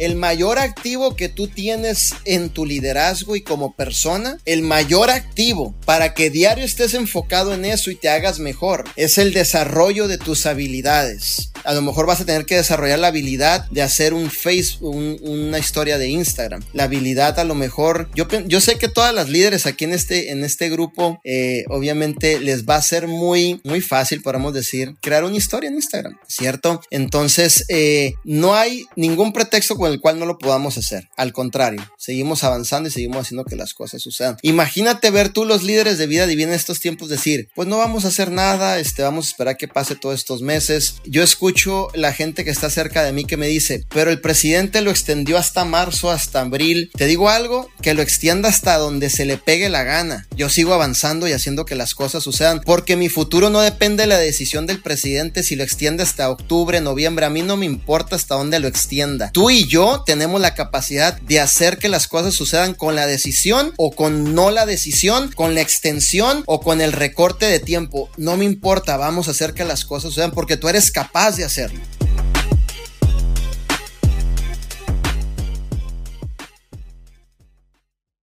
el mayor activo que tú tienes en tu liderazgo y como persona, el mayor activo para que diario estés enfocado en eso y te hagas mejor, es el desarrollo de tus habilidades. A lo mejor vas a tener que desarrollar la habilidad de hacer un Facebook, una historia de Instagram. La habilidad a lo mejor, yo, sé que todas las líderes aquí en este, en este grupo, eh, obviamente les va a ser muy, muy fácil, podemos decir, crear una historia en Instagram, ¿cierto? Entonces, eh, no hay ningún pretexto con el cual no lo podamos hacer. Al contrario, seguimos avanzando y seguimos haciendo que las cosas sucedan. Imagínate ver tú los líderes de vida divina en estos tiempos decir, pues no vamos a hacer nada, este, vamos a esperar que pase todos estos meses. Yo escucho la gente que está cerca de mí que me dice, pero el presidente lo extendió hasta marzo, hasta abril. Te digo algo, que lo extienda hasta donde se le pegue la gana. Yo sigo avanzando y haciendo que las cosas sucedan, porque mi futuro no depende de la decisión del presidente si lo extiende hasta octubre, noviembre. A mí no me importa hasta dónde lo extienda. Tú y yo tenemos la capacidad de hacer que las cosas sucedan con la decisión o con no la decisión, con la extensión o con el recorte de tiempo. No me importa, vamos a hacer que las cosas sucedan porque tú eres capaz de hacerlo.